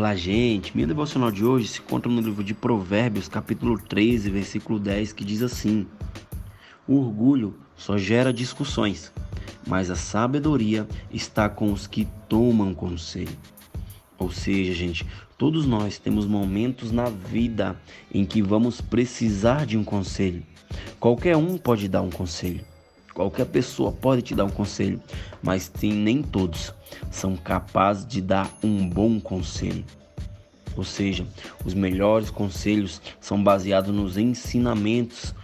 Olá, gente. Minha devocional de hoje se encontra no livro de Provérbios, capítulo 13, versículo 10, que diz assim: O orgulho só gera discussões, mas a sabedoria está com os que tomam conselho. Ou seja, gente, todos nós temos momentos na vida em que vamos precisar de um conselho. Qualquer um pode dar um conselho. Qualquer pessoa pode te dar um conselho, mas tem nem todos são capazes de dar um bom conselho. Ou seja, os melhores conselhos são baseados nos ensinamentos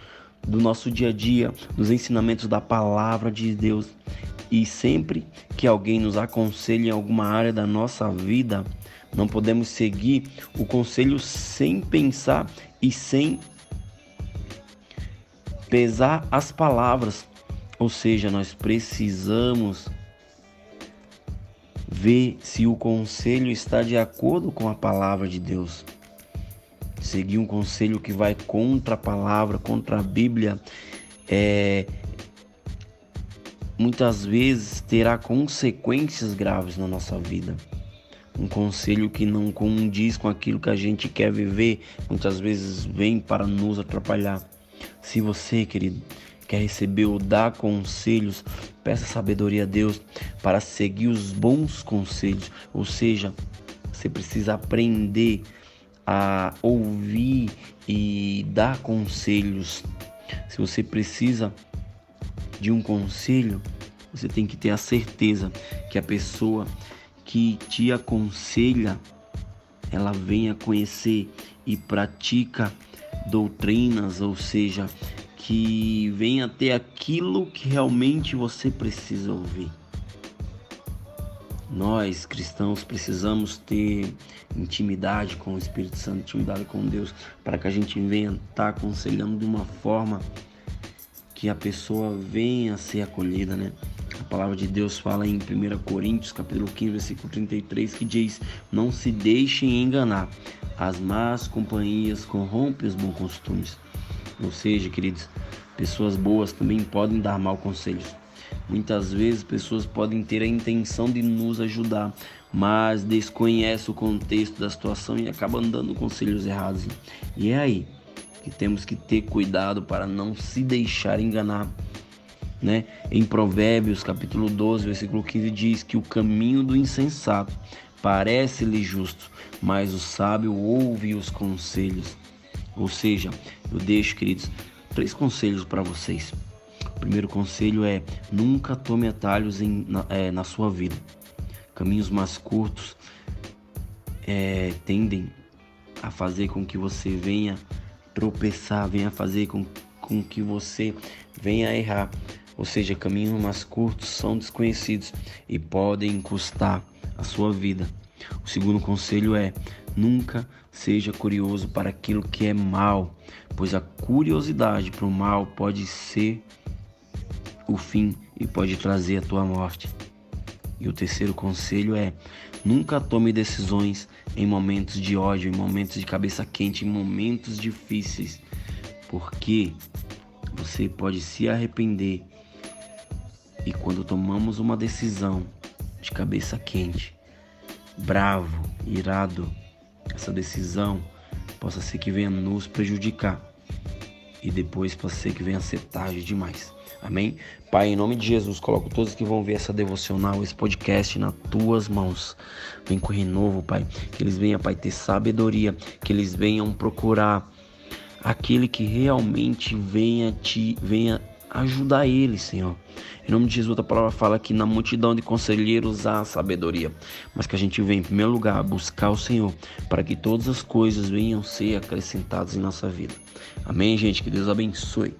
do nosso dia a dia, nos ensinamentos da palavra de Deus. E sempre que alguém nos aconselha em alguma área da nossa vida, não podemos seguir o conselho sem pensar e sem pesar as palavras, ou seja, nós precisamos ver se o conselho está de acordo com a palavra de Deus. Seguir um conselho que vai contra a palavra, contra a Bíblia, é, muitas vezes terá consequências graves na nossa vida. Um conselho que não condiz com aquilo que a gente quer viver, muitas vezes vem para nos atrapalhar. Se você, querido, quer receber ou dar conselhos, peça sabedoria a Deus para seguir os bons conselhos. Ou seja, você precisa aprender a ouvir e dar conselhos. Se você precisa de um conselho, você tem que ter a certeza que a pessoa que te aconselha, ela venha conhecer e pratica doutrinas, ou seja, que venha ter aquilo que realmente você precisa ouvir. Nós cristãos precisamos ter intimidade com o Espírito Santo, intimidade com Deus, para que a gente venha estar tá aconselhando de uma forma que a pessoa venha ser acolhida, né? A palavra de Deus fala em 1 Coríntios, capítulo 15, versículo 33, que diz: Não se deixem enganar, as más companhias corrompem os bons costumes. Ou seja, queridos, pessoas boas também podem dar mal conselhos. Muitas vezes pessoas podem ter a intenção de nos ajudar, mas desconhece o contexto da situação e acabam dando conselhos errados. E é aí que temos que ter cuidado para não se deixar enganar. Né? Em Provérbios, capítulo 12, versículo 15 diz que o caminho do insensato parece-lhe justo, mas o sábio ouve os conselhos. Ou seja, eu deixo, queridos, três conselhos para vocês. O primeiro conselho é nunca tome atalhos em, na, é, na sua vida. Caminhos mais curtos é, tendem a fazer com que você venha tropeçar, venha fazer com, com que você venha errar. Ou seja, caminhos mais curtos são desconhecidos e podem custar a sua vida. O segundo conselho é nunca seja curioso para aquilo que é mal, pois a curiosidade para o mal pode ser o fim e pode trazer a tua morte. E o terceiro conselho é: nunca tome decisões em momentos de ódio, em momentos de cabeça quente, em momentos difíceis, porque você pode se arrepender. E quando tomamos uma decisão de cabeça quente, bravo, irado, essa decisão possa ser que venha nos prejudicar e depois possa ser que venha ser tarde demais. Amém? Pai, em nome de Jesus, coloco todos que vão ver essa devocional, esse podcast nas tuas mãos. Vem com renovo, Pai. Que eles venham, Pai, ter sabedoria. Que eles venham procurar aquele que realmente venha te venha ajudar eles, Senhor. Em nome de Jesus, a palavra fala que na multidão de conselheiros há sabedoria, mas que a gente vem, em primeiro lugar, buscar o Senhor, para que todas as coisas venham ser acrescentadas em nossa vida. Amém, gente? Que Deus abençoe.